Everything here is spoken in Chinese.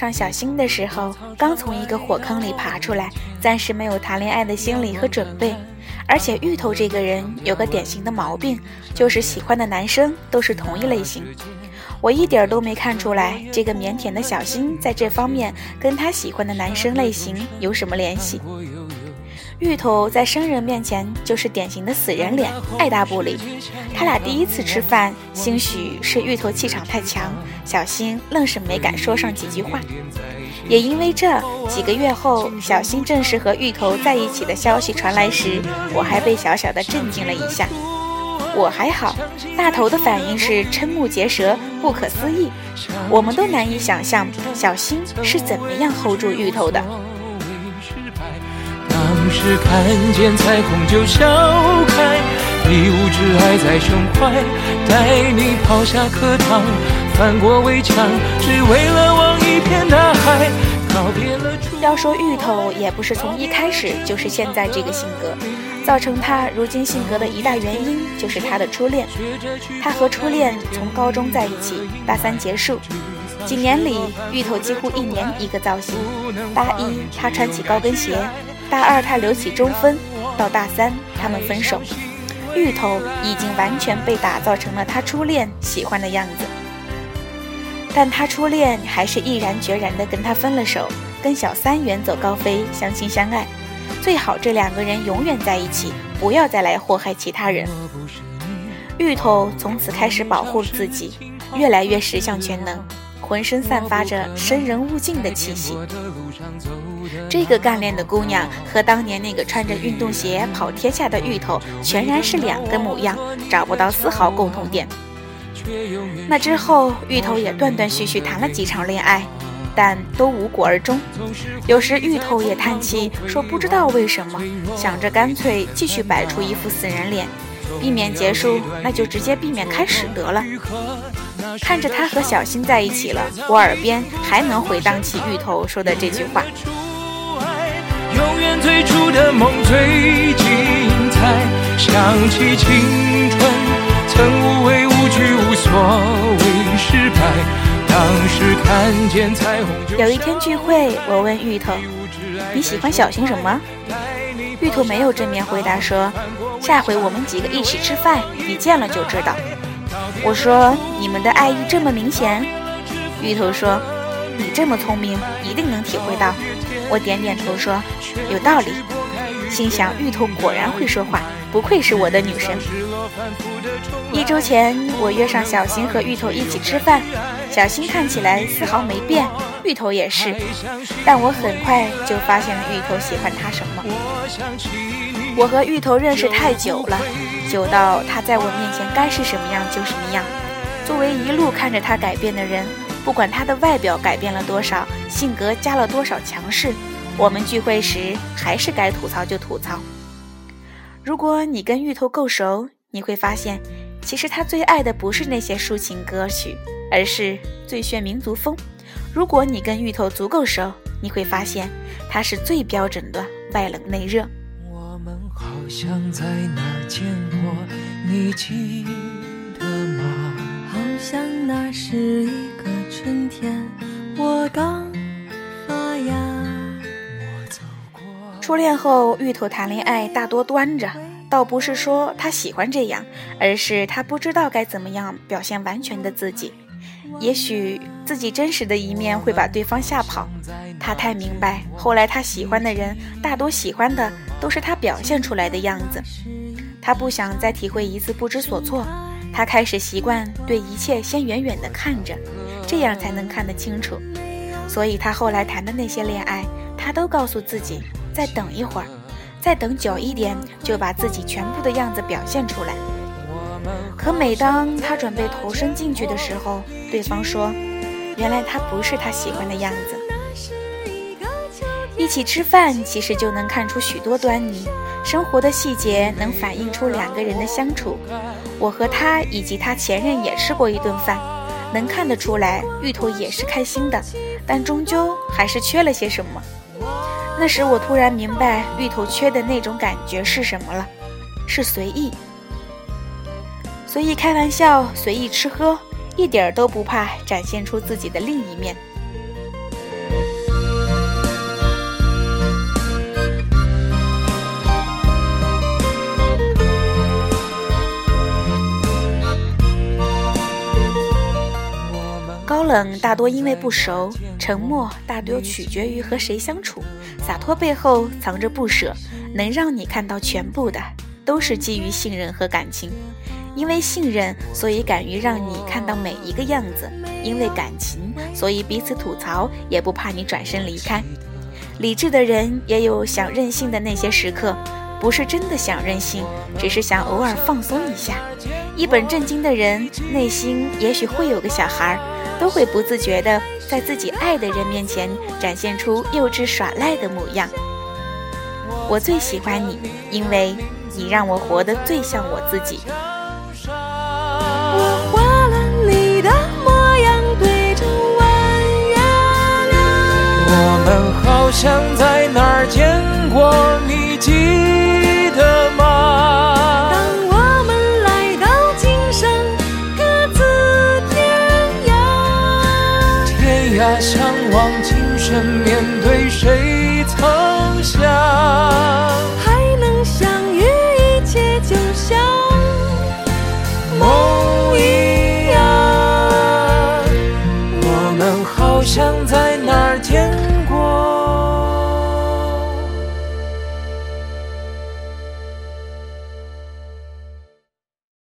上小新的时候，刚从一个火坑里爬出来，暂时没有谈恋爱的心理和准备。而且芋头这个人有个典型的毛病，就是喜欢的男生都是同一类型。我一点都没看出来，这个腼腆的小新在这方面跟他喜欢的男生类型有什么联系。芋头在生人面前就是典型的死人脸，爱答不理。他俩第一次吃饭，兴许是芋头气场太强，小新愣是没敢说上几句话。也因为这几个月后，小新正式和芋头在一起的消息传来时，我还被小小的震惊了一下。我还好，大头的反应是瞠目结舌、不可思议。我们都难以想象小新是怎么样 hold 住芋头的。当时看见彩虹就笑开，一无挚爱在胸怀，带你跑下课堂，翻过围墙，只为了望一片大海。告别了。要说芋头，也不是从一开始就是现在这个性格，造成他如今性格的一大原因就是他的初恋。他和初恋从高中在一起，大三结束，几年里芋头几乎一年一个造型。大一他穿起高跟鞋。大二他留起中分，到大三他们分手，芋头已经完全被打造成了他初恋喜欢的样子。但他初恋还是毅然决然地跟他分了手，跟小三远走高飞，相亲相爱，最好这两个人永远在一起，不要再来祸害其他人。芋头从此开始保护自己，越来越十项全能。浑身散发着生人勿近的气息。这个干练的姑娘和当年那个穿着运动鞋跑天下的芋头全然是两个模样，找不到丝毫共同点。那之后，芋头也断断续续谈了几场恋爱，但都无果而终。有时芋头也叹气说：“不知道为什么，想着干脆继续摆出一副死人脸，避免结束，那就直接避免开始得了。”看着他和小新在一起了，我耳边还能回荡起芋头说的这句话。有一天聚会，我问芋头：“你喜欢小新什么？”芋头没有正面回答，说：“下回我们几个一起吃饭，你见了就知道。”我说：“你们的爱意这么明显。”芋头说：“你这么聪明，一定能体会到。”我点点头说：“有道理。”心想：芋头果然会说话，不愧是我的女神。一周前，我约上小新和芋头一起吃饭，小新看起来丝毫没变，芋头也是，但我很快就发现了芋头喜欢他什么。我和芋头认识太久了。久到他在我面前该是什么样就什么样。作为一路看着他改变的人，不管他的外表改变了多少，性格加了多少强势，我们聚会时还是该吐槽就吐槽。如果你跟芋头够熟，你会发现，其实他最爱的不是那些抒情歌曲，而是最炫民族风。如果你跟芋头足够熟，你会发现，他是最标准的外冷内热。好像在哪儿见过，你记得吗？好像那是一个春天，我刚初恋后，芋头谈恋爱大多端着，倒不是说他喜欢这样，而是他不知道该怎么样表现完全的自己。也许自己真实的一面会把对方吓跑。他太明白，后来他喜欢的人大多喜欢的都是他表现出来的样子。他不想再体会一次不知所措，他开始习惯对一切先远远地看着，这样才能看得清楚。所以他后来谈的那些恋爱，他都告诉自己再等一会儿，再等久一点，就把自己全部的样子表现出来。可每当他准备投身进去的时候，对方说：“原来他不是他喜欢的样子。”一起吃饭其实就能看出许多端倪，生活的细节能反映出两个人的相处。我和他以及他前任也吃过一顿饭，能看得出来芋头也是开心的，但终究还是缺了些什么。那时我突然明白芋头缺的那种感觉是什么了，是随意。随意开玩笑，随意吃喝，一点儿都不怕展现出自己的另一面。冷大多因为不熟，沉默大多取决于和谁相处，洒脱背后藏着不舍，能让你看到全部的，都是基于信任和感情。因为信任，所以敢于让你看到每一个样子；因为感情，所以彼此吐槽也不怕你转身离开。理智的人也有想任性的那些时刻，不是真的想任性，只是想偶尔放松一下。一本正经的人，内心也许会有个小孩儿，都会不自觉地在自己爱的人面前展现出幼稚耍赖的模样。我最喜欢你，因为你让我活得最像我自己。我们好像在哪儿见过。家相望今生面对谁曾想